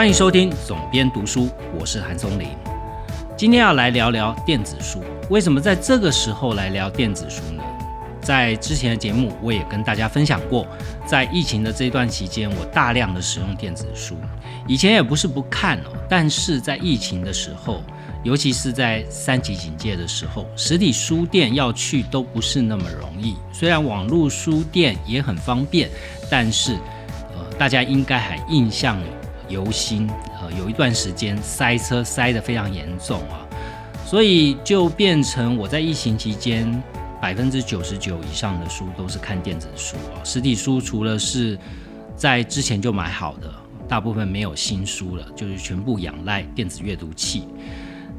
欢迎收听总编读书，我是韩松林。今天要来聊聊电子书，为什么在这个时候来聊电子书呢？在之前的节目，我也跟大家分享过，在疫情的这段期间，我大量的使用电子书。以前也不是不看哦，但是在疫情的时候，尤其是在三级警戒的时候，实体书店要去都不是那么容易。虽然网络书店也很方便，但是呃，大家应该还印象游心。呃，有一段时间塞车塞得非常严重啊，所以就变成我在疫情期间。百分之九十九以上的书都是看电子书啊，实体书除了是在之前就买好的，大部分没有新书了，就是全部仰赖电子阅读器。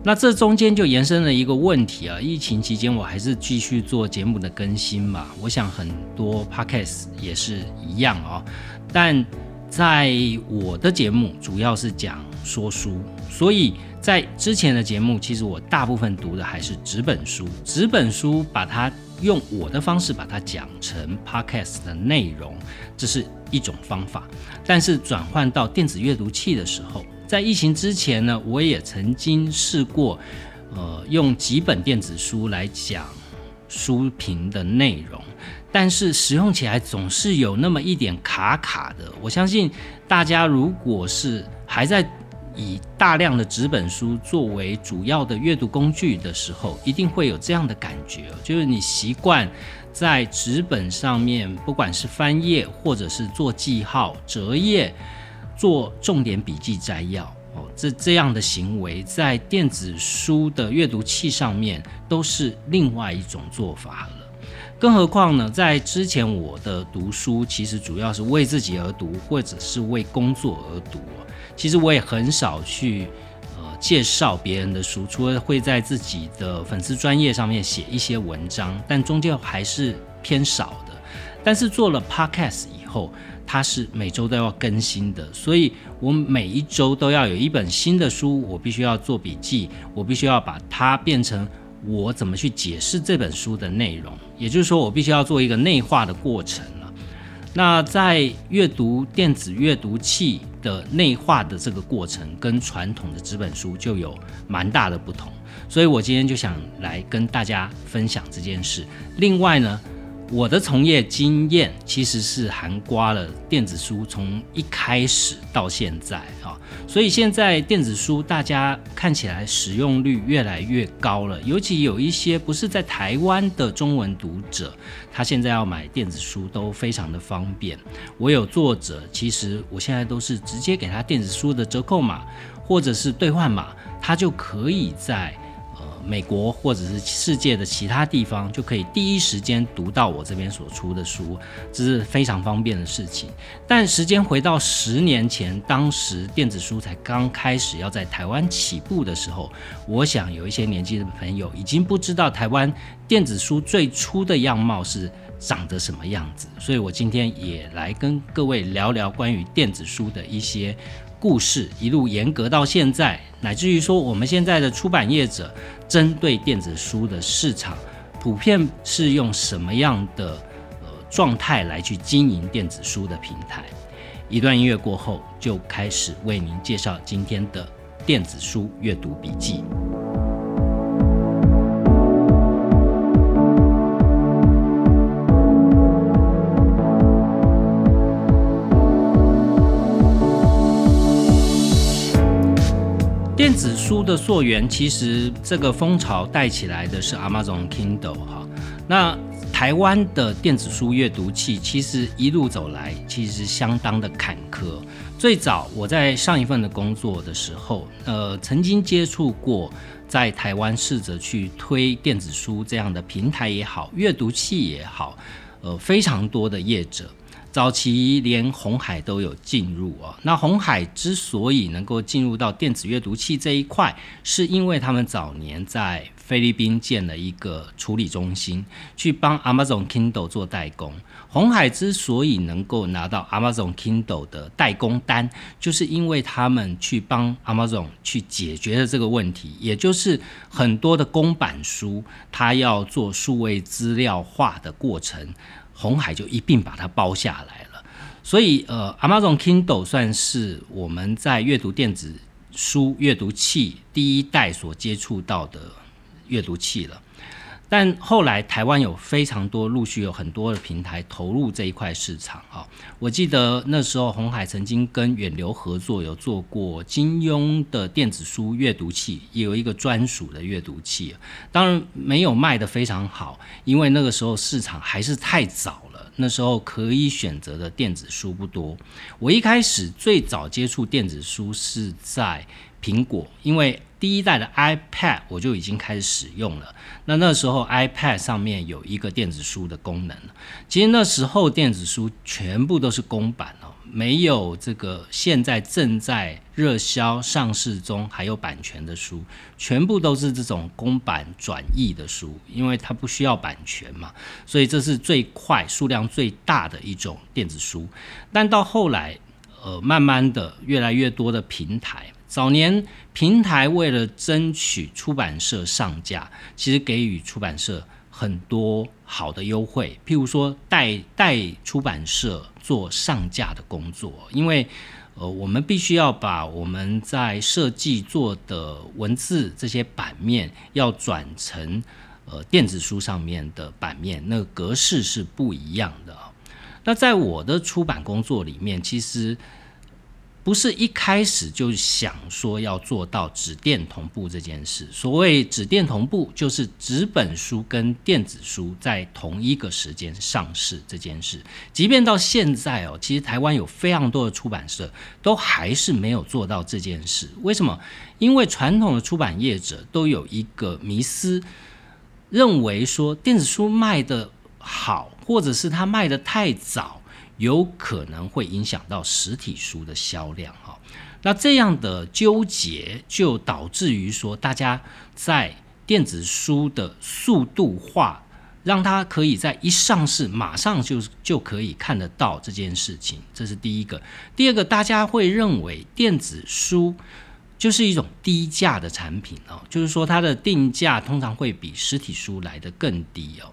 那这中间就延伸了一个问题啊，疫情期间我还是继续做节目的更新嘛，我想很多 podcast 也是一样啊，但在我的节目主要是讲说书，所以。在之前的节目，其实我大部分读的还是纸本书。纸本书把它用我的方式把它讲成 podcast 的内容，这是一种方法。但是转换到电子阅读器的时候，在疫情之前呢，我也曾经试过，呃，用几本电子书来讲书评的内容，但是使用起来总是有那么一点卡卡的。我相信大家如果是还在。以大量的纸本书作为主要的阅读工具的时候，一定会有这样的感觉，就是你习惯在纸本上面，不管是翻页或者是做记号、折页、做重点笔记摘要哦，这这样的行为，在电子书的阅读器上面都是另外一种做法了。更何况呢，在之前我的读书其实主要是为自己而读，或者是为工作而读。其实我也很少去呃介绍别人的书，除了会在自己的粉丝专业上面写一些文章，但终究还是偏少的。但是做了 podcast 以后，它是每周都要更新的，所以我每一周都要有一本新的书，我必须要做笔记，我必须要把它变成我怎么去解释这本书的内容，也就是说，我必须要做一个内化的过程了。那在阅读电子阅读器的内化的这个过程，跟传统的纸本书就有蛮大的不同，所以我今天就想来跟大家分享这件事。另外呢。我的从业经验其实是含刮了电子书从一开始到现在，所以现在电子书大家看起来使用率越来越高了，尤其有一些不是在台湾的中文读者，他现在要买电子书都非常的方便。我有作者，其实我现在都是直接给他电子书的折扣码或者是兑换码，他就可以在。美国或者是世界的其他地方，就可以第一时间读到我这边所出的书，这是非常方便的事情。但时间回到十年前，当时电子书才刚开始要在台湾起步的时候，我想有一些年纪的朋友已经不知道台湾电子书最初的样貌是长得什么样子。所以我今天也来跟各位聊聊关于电子书的一些。故事一路严格到现在，乃至于说我们现在的出版业者针对电子书的市场，普遍是用什么样的呃状态来去经营电子书的平台？一段音乐过后，就开始为您介绍今天的电子书阅读笔记。电子书的溯源，其实这个风潮带起来的是 Amazon Kindle 哈。那台湾的电子书阅读器，其实一路走来，其实相当的坎坷。最早我在上一份的工作的时候，呃，曾经接触过在台湾试着去推电子书这样的平台也好，阅读器也好，呃，非常多的业者。早期连红海都有进入啊，那红海之所以能够进入到电子阅读器这一块，是因为他们早年在菲律宾建了一个处理中心，去帮 Amazon Kindle 做代工。红海之所以能够拿到 Amazon Kindle 的代工单，就是因为他们去帮 Amazon 去解决了这个问题，也就是很多的公版书，它要做数位资料化的过程。红海就一并把它包下来了，所以呃，Amazon Kindle 算是我们在阅读电子书阅读器第一代所接触到的阅读器了。但后来台湾有非常多陆续有很多的平台投入这一块市场啊，我记得那时候红海曾经跟远流合作，有做过金庸的电子书阅读器，也有一个专属的阅读器，当然没有卖的非常好，因为那个时候市场还是太早，那时候可以选择的电子书不多。我一开始最早接触电子书是在苹果，因为第一代的 iPad 我就已经开始使用了。那那时候 iPad 上面有一个电子书的功能。其实那时候电子书全部都是公版哦，没有这个现在正在热销上市中还有版权的书，全部都是这种公版转译的书，因为它不需要版权嘛，所以这是最快、数量最大的一种电子书。但到后来，呃，慢慢的越来越多的平台。早年平台为了争取出版社上架，其实给予出版社很多好的优惠，譬如说代代出版社做上架的工作，因为呃我们必须要把我们在设计做的文字这些版面要转成呃电子书上面的版面，那个格式是不一样的。那在我的出版工作里面，其实。不是一开始就想说要做到纸电同步这件事。所谓纸电同步，就是纸本书跟电子书在同一个时间上市这件事。即便到现在哦，其实台湾有非常多的出版社都还是没有做到这件事。为什么？因为传统的出版业者都有一个迷思，认为说电子书卖的好，或者是它卖的太早。有可能会影响到实体书的销量哈，那这样的纠结就导致于说，大家在电子书的速度化，让它可以在一上市马上就就可以看得到这件事情，这是第一个。第二个，大家会认为电子书就是一种低价的产品哦，就是说它的定价通常会比实体书来的更低哦。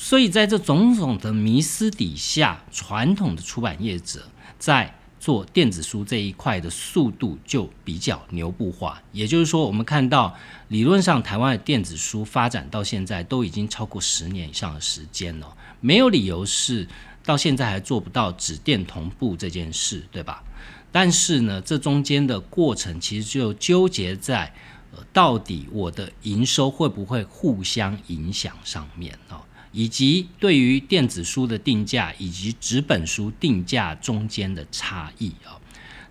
所以，在这种种的迷思底下，传统的出版业者在做电子书这一块的速度就比较牛不化。也就是说，我们看到理论上台湾的电子书发展到现在都已经超过十年以上的时间了，没有理由是到现在还做不到纸电同步这件事，对吧？但是呢，这中间的过程其实就纠结在呃，到底我的营收会不会互相影响上面哦。以及对于电子书的定价以及纸本书定价中间的差异啊，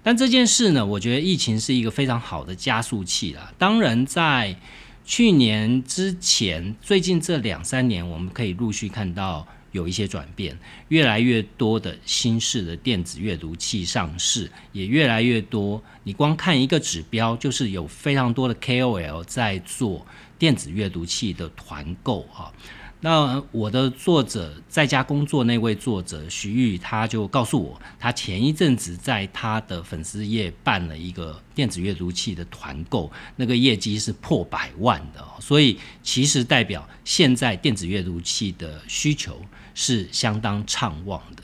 但这件事呢，我觉得疫情是一个非常好的加速器啦。当然，在去年之前，最近这两三年，我们可以陆续看到有一些转变，越来越多的新式的电子阅读器上市，也越来越多。你光看一个指标，就是有非常多的 KOL 在做电子阅读器的团购啊。那我的作者在家工作那位作者徐玉，他就告诉我，他前一阵子在他的粉丝页办了一个电子阅读器的团购，那个业绩是破百万的，所以其实代表现在电子阅读器的需求是相当畅旺的。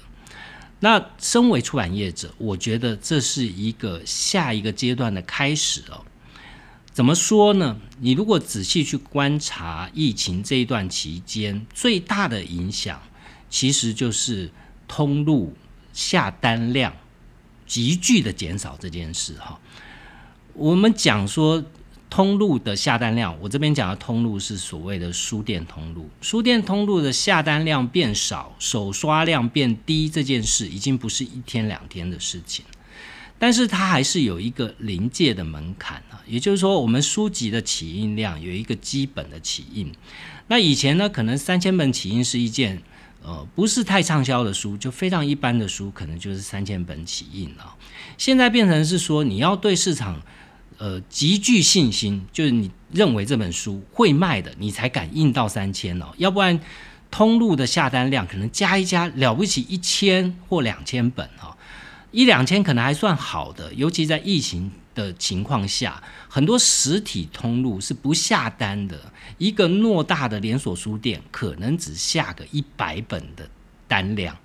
那身为出版业者，我觉得这是一个下一个阶段的开始哦。怎么说呢？你如果仔细去观察疫情这一段期间，最大的影响其实就是通路下单量急剧的减少这件事。哈，我们讲说通路的下单量，我这边讲的通路是所谓的书店通路，书店通路的下单量变少，手刷量变低，这件事已经不是一天两天的事情。但是它还是有一个临界的门槛啊，也就是说，我们书籍的起印量有一个基本的起印。那以前呢，可能三千本起印是一件呃不是太畅销的书，就非常一般的书，可能就是三千本起印啊。现在变成是说，你要对市场呃极具信心，就是你认为这本书会卖的，你才敢印到三千哦，要不然通路的下单量可能加一加了不起一千或两千本啊。一两千可能还算好的，尤其在疫情的情况下，很多实体通路是不下单的。一个偌大的连锁书店可能只下个一百本的单量，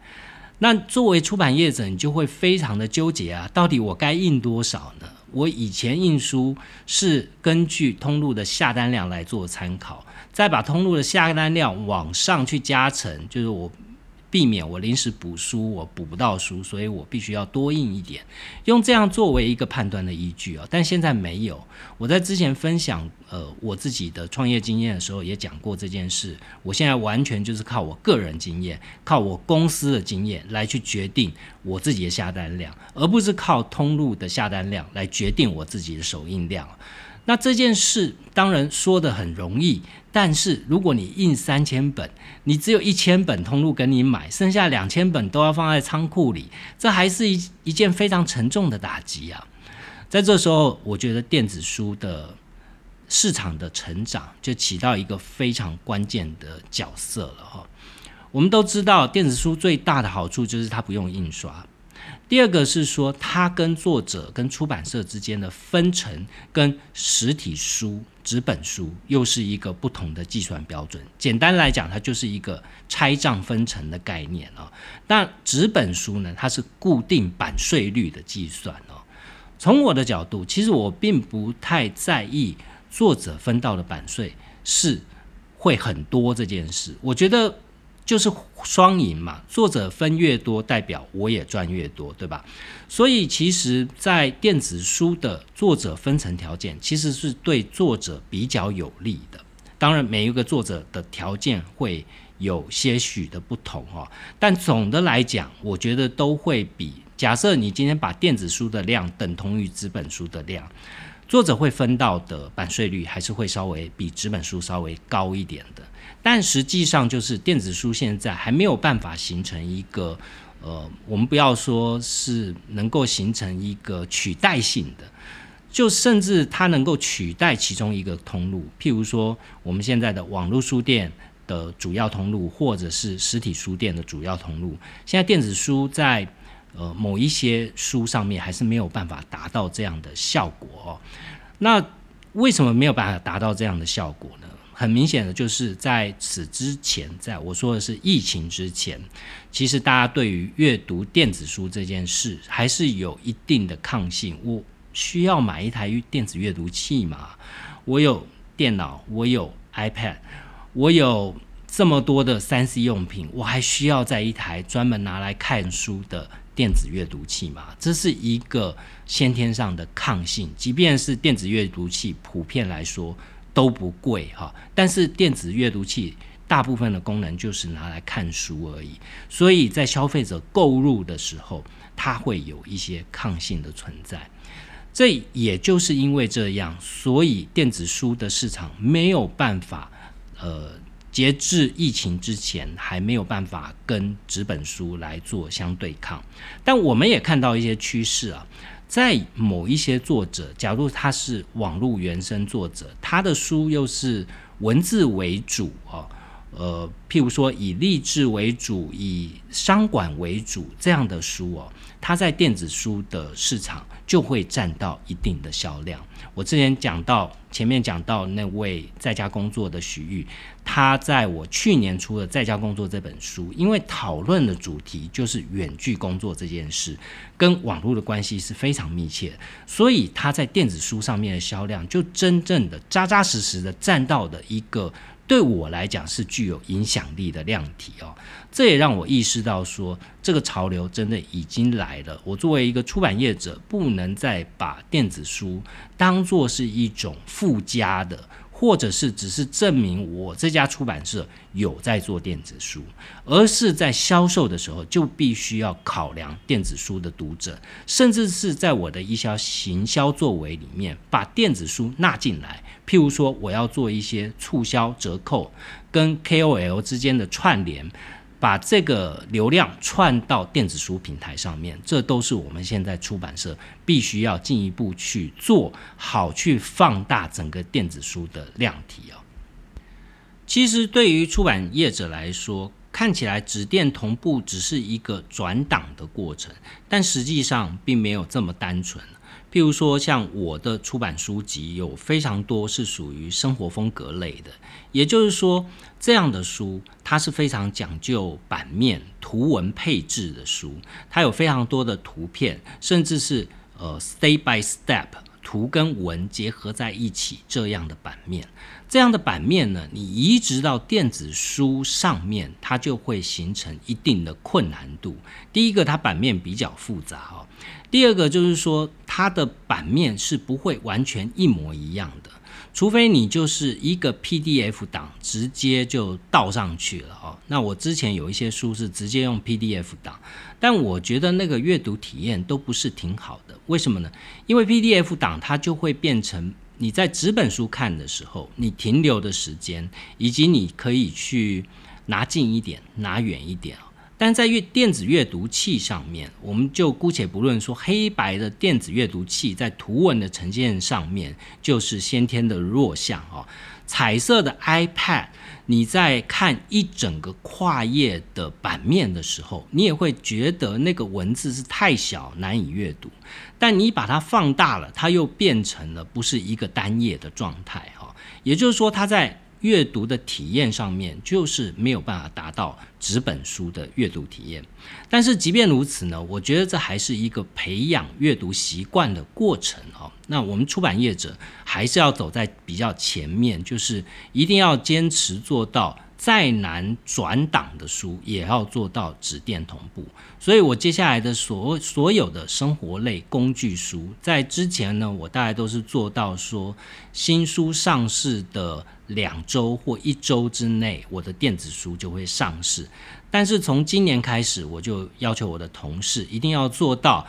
那作为出版业者，你就会非常的纠结啊，到底我该印多少呢？我以前印书是根据通路的下单量来做参考，再把通路的下单量往上去加成，就是我。避免我临时补书，我补不到书，所以我必须要多印一点，用这样作为一个判断的依据啊。但现在没有，我在之前分享呃我自己的创业经验的时候也讲过这件事。我现在完全就是靠我个人经验，靠我公司的经验来去决定我自己的下单量，而不是靠通路的下单量来决定我自己的首印量。那这件事当然说的很容易，但是如果你印三千本，你只有一千本通路跟你买，剩下两千本都要放在仓库里，这还是一一件非常沉重的打击啊！在这时候，我觉得电子书的市场的成长就起到一个非常关键的角色了哈。我们都知道，电子书最大的好处就是它不用印刷。第二个是说，它跟作者跟出版社之间的分成，跟实体书、纸本书又是一个不同的计算标准。简单来讲，它就是一个拆账分成的概念哦。那纸本书呢，它是固定版税率的计算哦。从我的角度，其实我并不太在意作者分到的版税是会很多这件事。我觉得。就是双赢嘛，作者分越多，代表我也赚越多，对吧？所以其实，在电子书的作者分成条件，其实是对作者比较有利的。当然，每一个作者的条件会有些许的不同哈，但总的来讲，我觉得都会比假设你今天把电子书的量等同于纸本书的量。作者会分到的版税率还是会稍微比纸本书稍微高一点的，但实际上就是电子书现在还没有办法形成一个，呃，我们不要说是能够形成一个取代性的，就甚至它能够取代其中一个通路，譬如说我们现在的网络书店的主要通路，或者是实体书店的主要通路，现在电子书在。呃，某一些书上面还是没有办法达到这样的效果哦。那为什么没有办法达到这样的效果呢？很明显的就是在此之前，在我说的是疫情之前，其实大家对于阅读电子书这件事还是有一定的抗性。我需要买一台电子阅读器嘛？我有电脑，我有 iPad，我有这么多的三 C 用品，我还需要在一台专门拿来看书的。电子阅读器嘛，这是一个先天上的抗性。即便是电子阅读器，普遍来说都不贵哈，但是电子阅读器大部分的功能就是拿来看书而已。所以在消费者购入的时候，它会有一些抗性的存在。这也就是因为这样，所以电子书的市场没有办法，呃。截至疫情之前，还没有办法跟纸本书来做相对抗。但我们也看到一些趋势啊，在某一些作者，假如他是网络原生作者，他的书又是文字为主哦，呃，譬如说以励志为主，以商管为主这样的书哦，他在电子书的市场。就会占到一定的销量。我之前讲到，前面讲到那位在家工作的徐玉，他在我去年出的《在家工作》这本书，因为讨论的主题就是远距工作这件事，跟网络的关系是非常密切，所以他在电子书上面的销量就真正的扎扎实实的占到的一个。对我来讲是具有影响力的量体哦，这也让我意识到说，这个潮流真的已经来了。我作为一个出版业者，不能再把电子书当做是一种附加的。或者是只是证明我这家出版社有在做电子书，而是在销售的时候就必须要考量电子书的读者，甚至是在我的一销行销作为里面把电子书纳进来。譬如说，我要做一些促销折扣，跟 KOL 之间的串联。把这个流量串到电子书平台上面，这都是我们现在出版社必须要进一步去做好，去放大整个电子书的量体啊。其实对于出版业者来说，看起来纸电同步只是一个转档的过程，但实际上并没有这么单纯。譬如说，像我的出版书籍有非常多是属于生活风格类的，也就是说，这样的书它是非常讲究版面图文配置的书，它有非常多的图片，甚至是呃 step by step 图跟文结合在一起这样的版面。这样的版面呢，你移植到电子书上面，它就会形成一定的困难度。第一个，它版面比较复杂哦。第二个就是说，它的版面是不会完全一模一样的，除非你就是一个 PDF 档直接就倒上去了哦。那我之前有一些书是直接用 PDF 档，但我觉得那个阅读体验都不是挺好的。为什么呢？因为 PDF 档它就会变成你在纸本书看的时候，你停留的时间，以及你可以去拿近一点、拿远一点但在阅电子阅读器上面，我们就姑且不论说黑白的电子阅读器在图文的呈现上面就是先天的弱项哦。彩色的 iPad，你在看一整个跨页的版面的时候，你也会觉得那个文字是太小难以阅读。但你把它放大了，它又变成了不是一个单页的状态哈。也就是说，它在阅读的体验上面就是没有办法达到纸本书的阅读体验，但是即便如此呢，我觉得这还是一个培养阅读习惯的过程哦。那我们出版业者还是要走在比较前面，就是一定要坚持做到。再难转档的书，也要做到纸电同步。所以，我接下来的所所有的生活类工具书，在之前呢，我大概都是做到说，新书上市的两周或一周之内，我的电子书就会上市。但是从今年开始，我就要求我的同事一定要做到，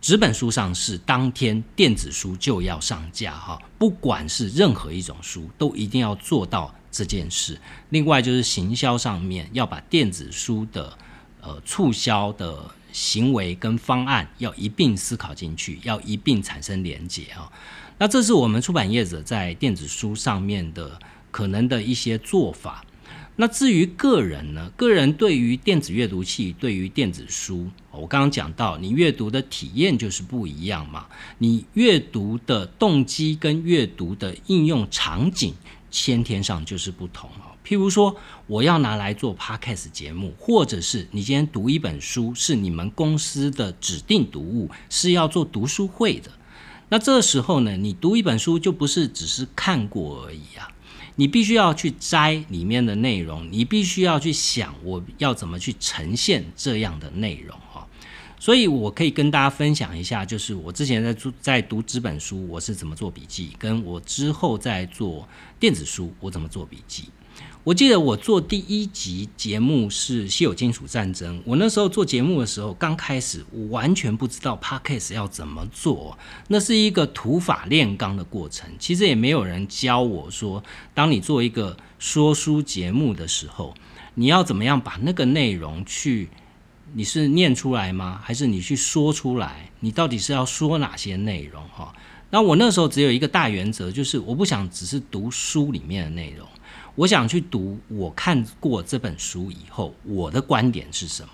纸本书上市当天，电子书就要上架哈，不管是任何一种书，都一定要做到。这件事，另外就是行销上面要把电子书的呃促销的行为跟方案要一并思考进去，要一并产生连结啊。那这是我们出版业者在电子书上面的可能的一些做法。那至于个人呢，个人对于电子阅读器，对于电子书，我刚刚讲到，你阅读的体验就是不一样嘛，你阅读的动机跟阅读的应用场景。先天上就是不同哦。譬如说，我要拿来做 podcast 节目，或者是你今天读一本书，是你们公司的指定读物，是要做读书会的。那这时候呢，你读一本书就不是只是看过而已啊，你必须要去摘里面的内容，你必须要去想我要怎么去呈现这样的内容哈。所以，我可以跟大家分享一下，就是我之前在做在读纸本书，我是怎么做笔记，跟我之后在做电子书，我怎么做笔记。我记得我做第一集节目是《稀有金属战争》，我那时候做节目的时候，刚开始我完全不知道 podcast 要怎么做，那是一个土法炼钢的过程。其实也没有人教我说，当你做一个说书节目的时候，你要怎么样把那个内容去。你是念出来吗？还是你去说出来？你到底是要说哪些内容？哈，那我那时候只有一个大原则，就是我不想只是读书里面的内容，我想去读我看过这本书以后我的观点是什么。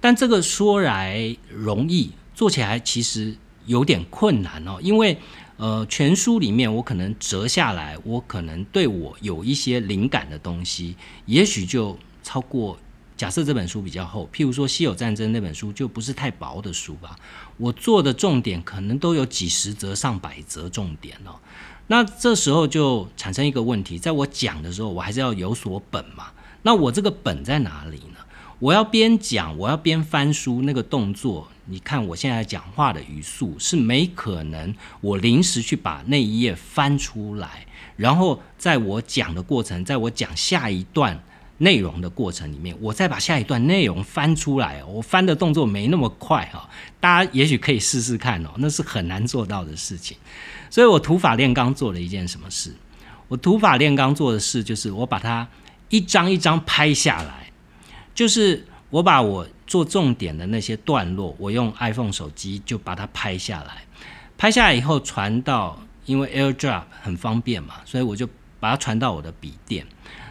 但这个说来容易，做起来其实有点困难哦，因为呃，全书里面我可能折下来，我可能对我有一些灵感的东西，也许就超过。假设这本书比较厚，譬如说《稀有战争》那本书就不是太薄的书吧。我做的重点可能都有几十则、上百则重点哦。那这时候就产生一个问题，在我讲的时候，我还是要有所本嘛。那我这个本在哪里呢？我要边讲，我要边翻书，那个动作，你看我现在讲话的语速是没可能，我临时去把那一页翻出来，然后在我讲的过程，在我讲下一段。内容的过程里面，我再把下一段内容翻出来，我翻的动作没那么快哈，大家也许可以试试看哦，那是很难做到的事情。所以我土法炼钢做了一件什么事？我土法炼钢做的事就是我把它一张一张拍下来，就是我把我做重点的那些段落，我用 iPhone 手机就把它拍下来，拍下来以后传到，因为 AirDrop 很方便嘛，所以我就把它传到我的笔电。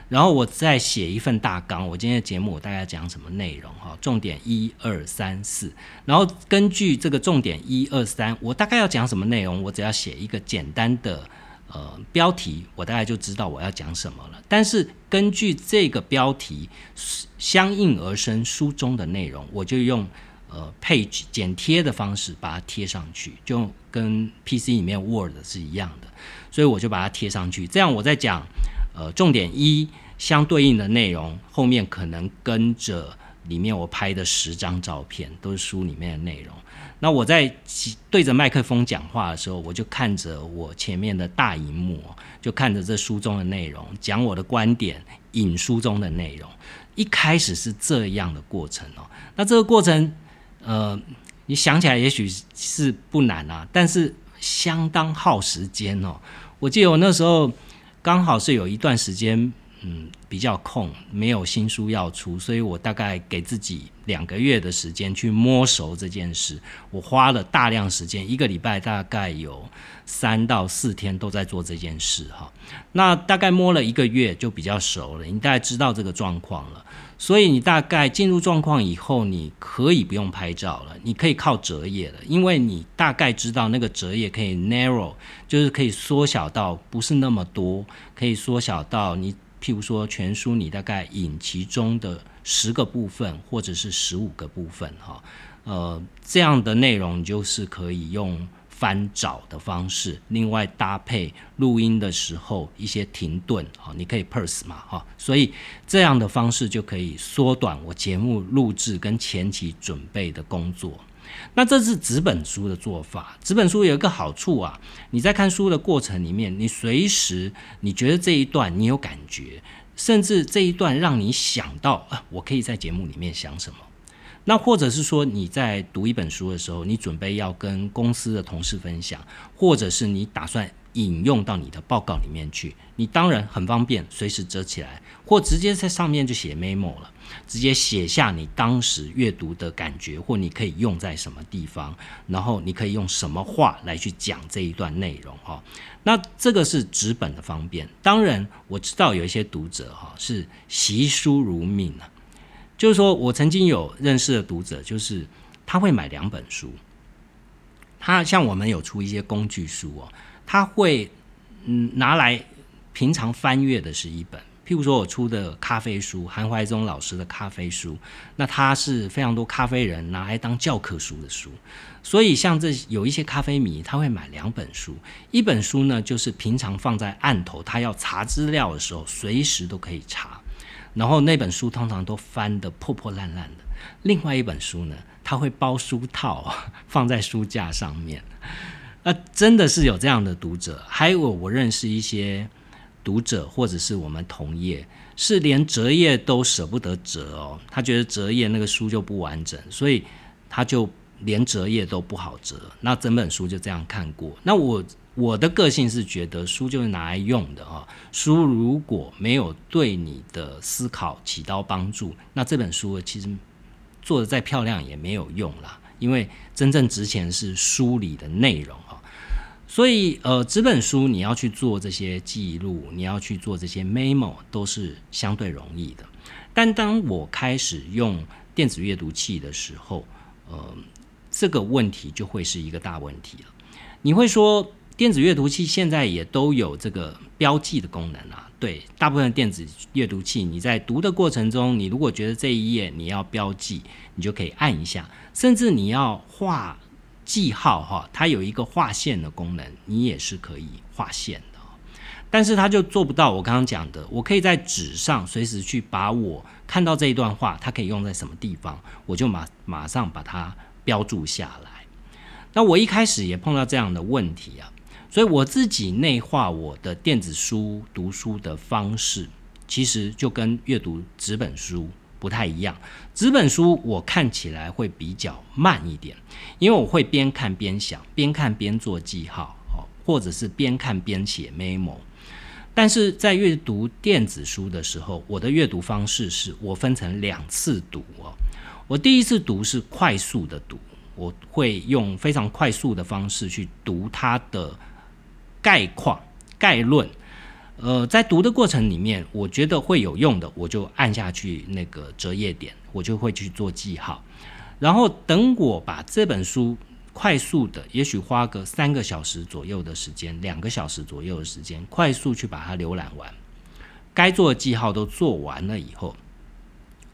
然后我再写一份大纲。我今天的节目我大概讲什么内容哈？重点一二三四，然后根据这个重点一二三，我大概要讲什么内容，我只要写一个简单的呃标题，我大概就知道我要讲什么了。但是根据这个标题相应而生书中的内容，我就用呃 page 剪贴的方式把它贴上去，就跟 PC 里面 Word 是一样的，所以我就把它贴上去。这样我在讲。呃，重点一相对应的内容后面可能跟着里面我拍的十张照片，都是书里面的内容。那我在对着麦克风讲话的时候，我就看着我前面的大荧幕，就看着这书中的内容，讲我的观点，引书中的内容。一开始是这样的过程哦。那这个过程，呃，你想起来也许是不难啊，但是相当耗时间哦。我记得我那时候。刚好是有一段时间，嗯，比较空，没有新书要出，所以我大概给自己两个月的时间去摸熟这件事。我花了大量时间，一个礼拜大概有三到四天都在做这件事，哈。那大概摸了一个月就比较熟了，你大概知道这个状况了。所以你大概进入状况以后，你可以不用拍照了，你可以靠折页了，因为你大概知道那个折页可以 narrow，就是可以缩小到不是那么多，可以缩小到你譬如说全书你大概引其中的十个部分或者是十五个部分哈，呃，这样的内容就是可以用。翻找的方式，另外搭配录音的时候一些停顿，好，你可以 pause 嘛，哈，所以这样的方式就可以缩短我节目录制跟前期准备的工作。那这是纸本书的做法，纸本书有一个好处啊，你在看书的过程里面，你随时你觉得这一段你有感觉，甚至这一段让你想到啊，我可以在节目里面想什么。那或者是说你在读一本书的时候，你准备要跟公司的同事分享，或者是你打算引用到你的报告里面去，你当然很方便，随时折起来，或直接在上面就写 memo 了，直接写下你当时阅读的感觉，或你可以用在什么地方，然后你可以用什么话来去讲这一段内容哈。那这个是纸本的方便，当然我知道有一些读者哈是习书如命啊。就是说，我曾经有认识的读者，就是他会买两本书。他像我们有出一些工具书哦，他会嗯拿来平常翻阅的是一本。譬如说我出的咖啡书，韩怀忠老师的咖啡书，那他是非常多咖啡人拿来当教科书的书。所以像这有一些咖啡迷，他会买两本书。一本书呢，就是平常放在案头，他要查资料的时候，随时都可以查。然后那本书通常都翻得破破烂烂的。另外一本书呢，他会包书套放在书架上面。那真的是有这样的读者。还有我认识一些读者，或者是我们同业，是连折页都舍不得折哦。他觉得折页那个书就不完整，所以他就连折页都不好折。那整本书就这样看过。那我。我的个性是觉得书就是拿来用的啊，书如果没有对你的思考起到帮助，那这本书其实做的再漂亮也没有用啦，因为真正值钱是书里的内容哈。所以呃，纸本书你要去做这些记录，你要去做这些 memo 都是相对容易的。但当我开始用电子阅读器的时候，呃，这个问题就会是一个大问题了。你会说？电子阅读器现在也都有这个标记的功能啊。对，大部分电子阅读器，你在读的过程中，你如果觉得这一页你要标记，你就可以按一下，甚至你要画记号哈，它有一个划线的功能，你也是可以划线的。但是它就做不到我刚刚讲的，我可以在纸上随时去把我看到这一段话，它可以用在什么地方，我就马马上把它标注下来。那我一开始也碰到这样的问题啊。所以我自己内化我的电子书读书的方式，其实就跟阅读纸本书不太一样。纸本书我看起来会比较慢一点，因为我会边看边想，边看边做记号，哦，或者是边看边写 memo。但是在阅读电子书的时候，我的阅读方式是我分成两次读哦。我第一次读是快速的读，我会用非常快速的方式去读它的。概况、概论，呃，在读的过程里面，我觉得会有用的，我就按下去那个折页点，我就会去做记号。然后等我把这本书快速的，也许花个三个小时左右的时间，两个小时左右的时间，快速去把它浏览完，该做的记号都做完了以后，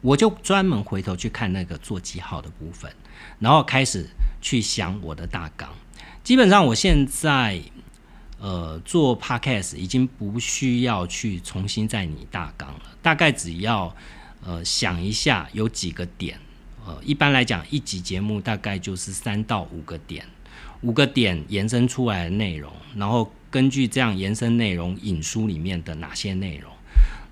我就专门回头去看那个做记号的部分，然后开始去想我的大纲。基本上我现在。呃，做 podcast 已经不需要去重新再拟大纲了，大概只要呃想一下有几个点，呃，一般来讲一集节目大概就是三到五个点，五个点延伸出来的内容，然后根据这样延伸内容引书里面的哪些内容，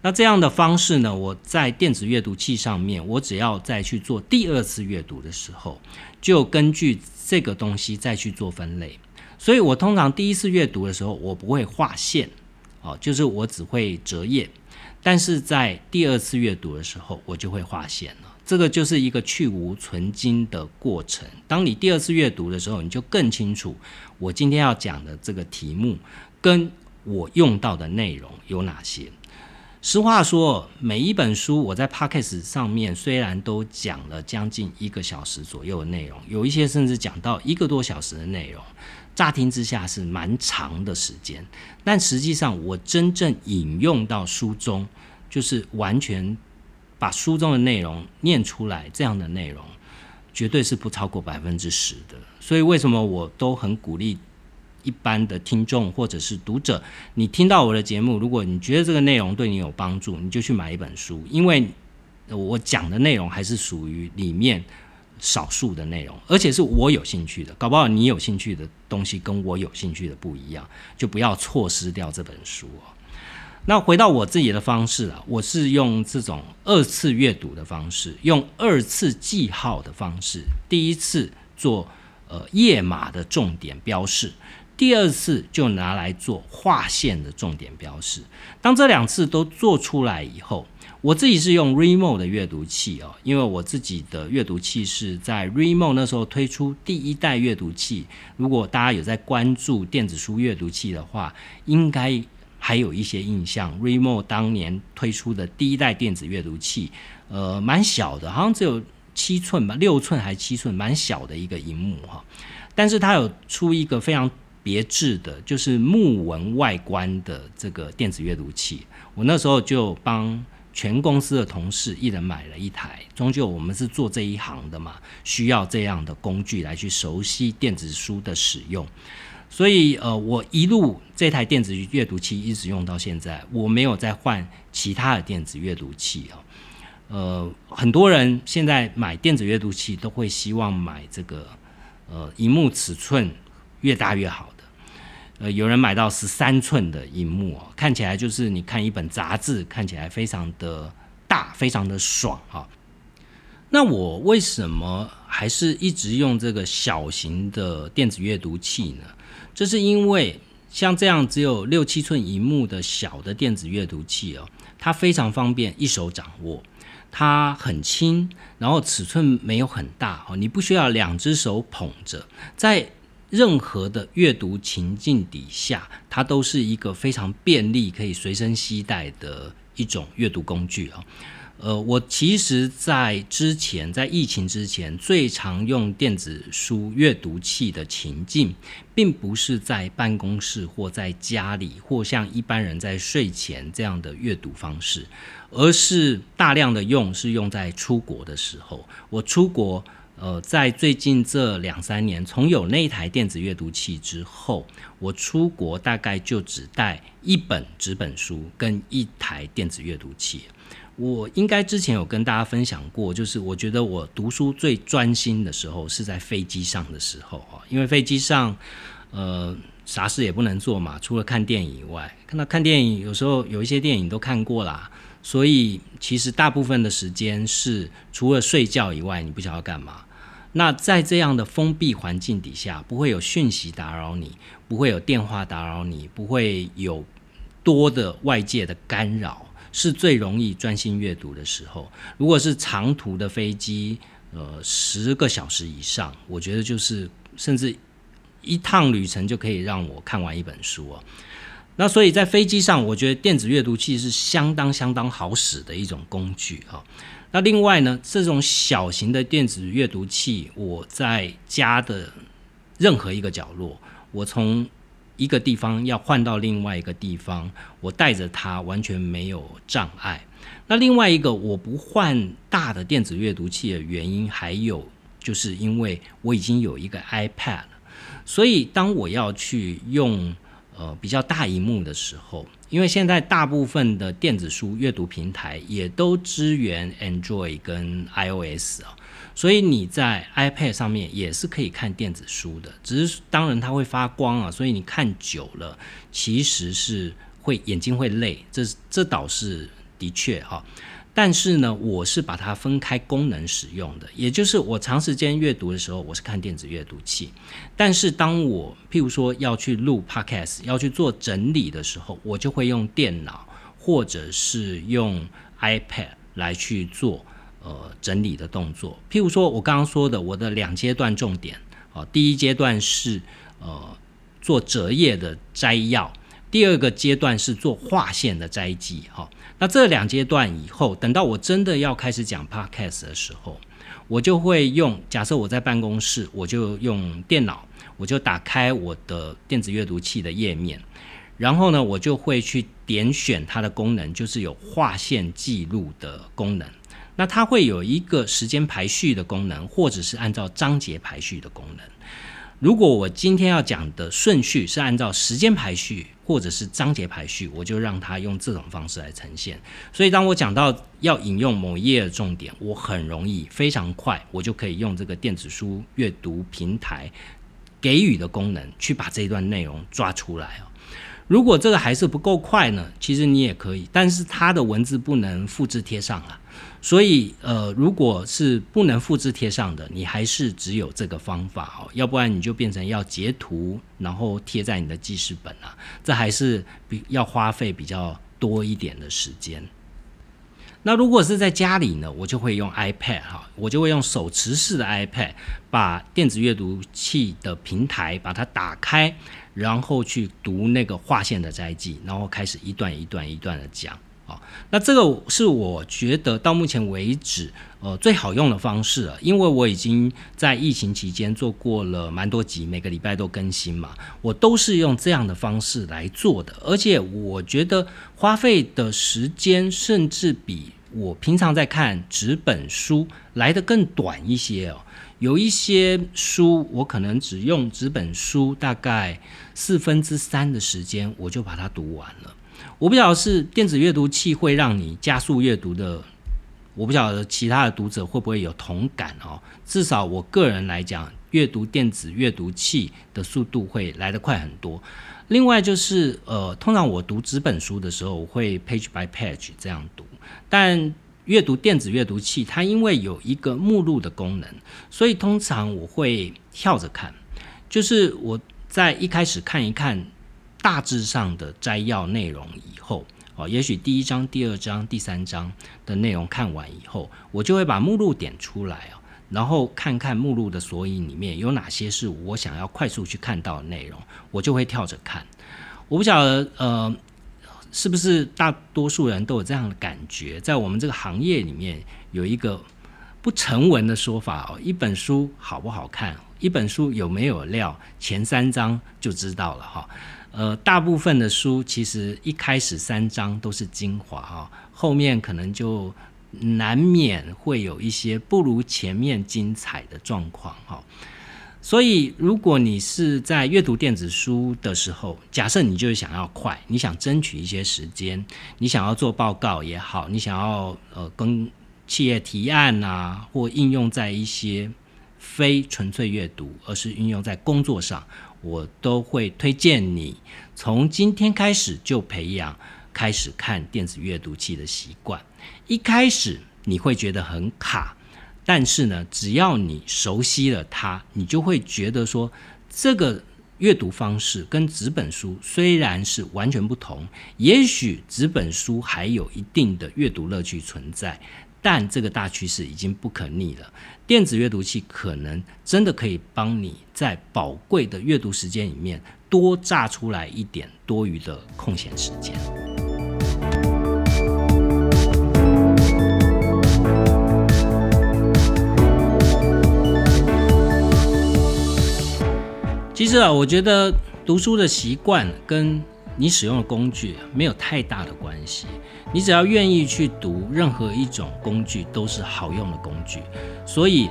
那这样的方式呢，我在电子阅读器上面，我只要再去做第二次阅读的时候，就根据这个东西再去做分类。所以我通常第一次阅读的时候，我不会划线，哦，就是我只会折页。但是在第二次阅读的时候，我就会划线了。这个就是一个去无存精的过程。当你第二次阅读的时候，你就更清楚我今天要讲的这个题目跟我用到的内容有哪些。实话说，每一本书我在 Podcast 上面虽然都讲了将近一个小时左右的内容，有一些甚至讲到一个多小时的内容。乍听之下是蛮长的时间，但实际上我真正引用到书中，就是完全把书中的内容念出来，这样的内容绝对是不超过百分之十的。所以为什么我都很鼓励一般的听众或者是读者，你听到我的节目，如果你觉得这个内容对你有帮助，你就去买一本书，因为我讲的内容还是属于里面。少数的内容，而且是我有兴趣的，搞不好你有兴趣的东西跟我有兴趣的不一样，就不要错失掉这本书哦。那回到我自己的方式啊，我是用这种二次阅读的方式，用二次记号的方式，第一次做呃页码的重点标示，第二次就拿来做划线的重点标示。当这两次都做出来以后。我自己是用 Remo 的阅读器哦，因为我自己的阅读器是在 Remo 那时候推出第一代阅读器。如果大家有在关注电子书阅读器的话，应该还有一些印象。Remo 当年推出的第一代电子阅读器，呃，蛮小的，好像只有七寸吧，六寸还是七寸，蛮小的一个荧幕哈。但是它有出一个非常别致的，就是木纹外观的这个电子阅读器。我那时候就帮。全公司的同事一人买了一台，终究我们是做这一行的嘛，需要这样的工具来去熟悉电子书的使用。所以，呃，我一路这台电子阅读器一直用到现在，我没有再换其他的电子阅读器啊。呃，很多人现在买电子阅读器都会希望买这个，呃，荧幕尺寸越大越好。呃，有人买到十三寸的荧幕哦，看起来就是你看一本杂志，看起来非常的大，非常的爽哈。那我为什么还是一直用这个小型的电子阅读器呢？这是因为像这样只有六七寸荧幕的小的电子阅读器哦，它非常方便一手掌握，它很轻，然后尺寸没有很大哦，你不需要两只手捧着，在。任何的阅读情境底下，它都是一个非常便利、可以随身携带的一种阅读工具啊。呃，我其实，在之前，在疫情之前，最常用电子书阅读器的情境，并不是在办公室或在家里，或像一般人在睡前这样的阅读方式，而是大量的用是用在出国的时候。我出国。呃，在最近这两三年，从有那一台电子阅读器之后，我出国大概就只带一本纸本书跟一台电子阅读器。我应该之前有跟大家分享过，就是我觉得我读书最专心的时候是在飞机上的时候啊，因为飞机上呃啥事也不能做嘛，除了看电影以外，看到看电影有时候有一些电影都看过啦。所以其实大部分的时间是除了睡觉以外，你不晓得干嘛。那在这样的封闭环境底下，不会有讯息打扰你，不会有电话打扰你，不会有多的外界的干扰，是最容易专心阅读的时候。如果是长途的飞机，呃，十个小时以上，我觉得就是甚至一趟旅程就可以让我看完一本书哦。那所以在飞机上，我觉得电子阅读器是相当相当好使的一种工具哈。那另外呢，这种小型的电子阅读器，我在家的任何一个角落，我从一个地方要换到另外一个地方，我带着它完全没有障碍。那另外一个我不换大的电子阅读器的原因，还有就是因为我已经有一个 iPad，了所以当我要去用呃比较大荧幕的时候，因为现在大部分的电子书阅读平台也都支援 Android 跟 iOS 啊。所以你在 iPad 上面也是可以看电子书的，只是当然它会发光啊，所以你看久了其实是会眼睛会累，这这倒是的确哈。但是呢，我是把它分开功能使用的，也就是我长时间阅读的时候，我是看电子阅读器；但是当我譬如说要去录 Podcast、要去做整理的时候，我就会用电脑或者是用 iPad 来去做。呃，整理的动作，譬如说，我刚刚说的我的两阶段重点，啊，第一阶段是呃做折页的摘要，第二个阶段是做划线的摘记，哈。那这两阶段以后，等到我真的要开始讲 podcast 的时候，我就会用，假设我在办公室，我就用电脑，我就打开我的电子阅读器的页面，然后呢，我就会去点选它的功能，就是有划线记录的功能。那它会有一个时间排序的功能，或者是按照章节排序的功能。如果我今天要讲的顺序是按照时间排序，或者是章节排序，我就让它用这种方式来呈现。所以，当我讲到要引用某一页的重点，我很容易非常快，我就可以用这个电子书阅读平台给予的功能去把这一段内容抓出来哦。如果这个还是不够快呢？其实你也可以，但是它的文字不能复制贴上啊。所以，呃，如果是不能复制贴上的，你还是只有这个方法哦，要不然你就变成要截图，然后贴在你的记事本啊，这还是比要花费比较多一点的时间。那如果是在家里呢，我就会用 iPad 哈，我就会用手持式的 iPad，把电子阅读器的平台把它打开，然后去读那个划线的摘记，然后开始一段一段一段的讲。啊，那这个是我觉得到目前为止，呃，最好用的方式了，因为我已经在疫情期间做过了蛮多集，每个礼拜都更新嘛，我都是用这样的方式来做的，而且我觉得花费的时间甚至比我平常在看纸本书来的更短一些哦。有一些书我可能只用纸本书大概四分之三的时间，我就把它读完了。我不晓得是电子阅读器会让你加速阅读的，我不晓得其他的读者会不会有同感哦。至少我个人来讲，阅读电子阅读器的速度会来得快很多。另外就是，呃，通常我读纸本书的时候，我会 page by page 这样读，但阅读电子阅读器，它因为有一个目录的功能，所以通常我会跳着看，就是我在一开始看一看。大致上的摘要内容以后，哦，也许第一章、第二章、第三章的内容看完以后，我就会把目录点出来哦，然后看看目录的索引里面有哪些是我想要快速去看到的内容，我就会跳着看。我不晓得，呃，是不是大多数人都有这样的感觉？在我们这个行业里面，有一个不成文的说法哦，一本书好不好看，一本书有没有料，前三章就知道了哈。呃，大部分的书其实一开始三章都是精华哈，后面可能就难免会有一些不如前面精彩的状况哈。所以，如果你是在阅读电子书的时候，假设你就是想要快，你想争取一些时间，你想要做报告也好，你想要呃跟企业提案啊，或应用在一些非纯粹阅读，而是运用在工作上。我都会推荐你从今天开始就培养开始看电子阅读器的习惯。一开始你会觉得很卡，但是呢，只要你熟悉了它，你就会觉得说，这个阅读方式跟纸本书虽然是完全不同，也许纸本书还有一定的阅读乐趣存在。但这个大趋势已经不可逆了，电子阅读器可能真的可以帮你在宝贵的阅读时间里面多榨出来一点多余的空闲时间。其实啊，我觉得读书的习惯跟你使用的工具没有太大的关系。你只要愿意去读，任何一种工具都是好用的工具。所以，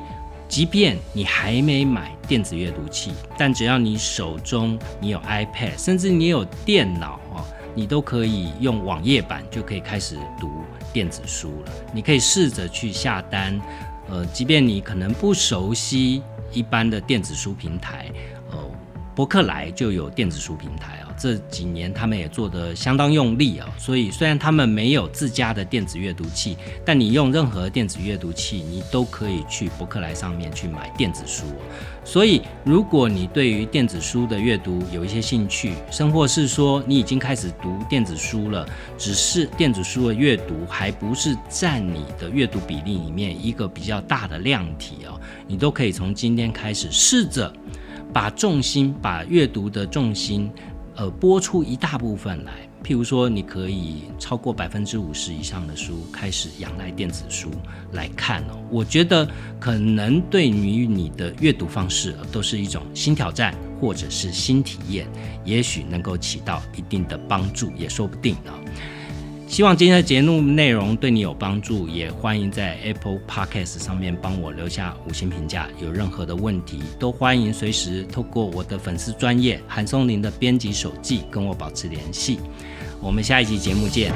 即便你还没买电子阅读器，但只要你手中你有 iPad，甚至你有电脑啊，你都可以用网页版就可以开始读电子书了。你可以试着去下单，呃，即便你可能不熟悉一般的电子书平台。博客来就有电子书平台啊，这几年他们也做得相当用力啊，所以虽然他们没有自家的电子阅读器，但你用任何电子阅读器，你都可以去博客来上面去买电子书。所以如果你对于电子书的阅读有一些兴趣，甚或是说你已经开始读电子书了，只是电子书的阅读还不是占你的阅读比例里面一个比较大的量体哦，你都可以从今天开始试着。把重心，把阅读的重心，呃，播出一大部分来。譬如说，你可以超过百分之五十以上的书开始仰赖电子书来看哦。我觉得可能对于你的阅读方式都是一种新挑战，或者是新体验，也许能够起到一定的帮助，也说不定啊。希望今天的节目内容对你有帮助，也欢迎在 Apple Podcast 上面帮我留下五星评价。有任何的问题，都欢迎随时透过我的粉丝专业韩松林的编辑手记跟我保持联系。我们下一集节目见。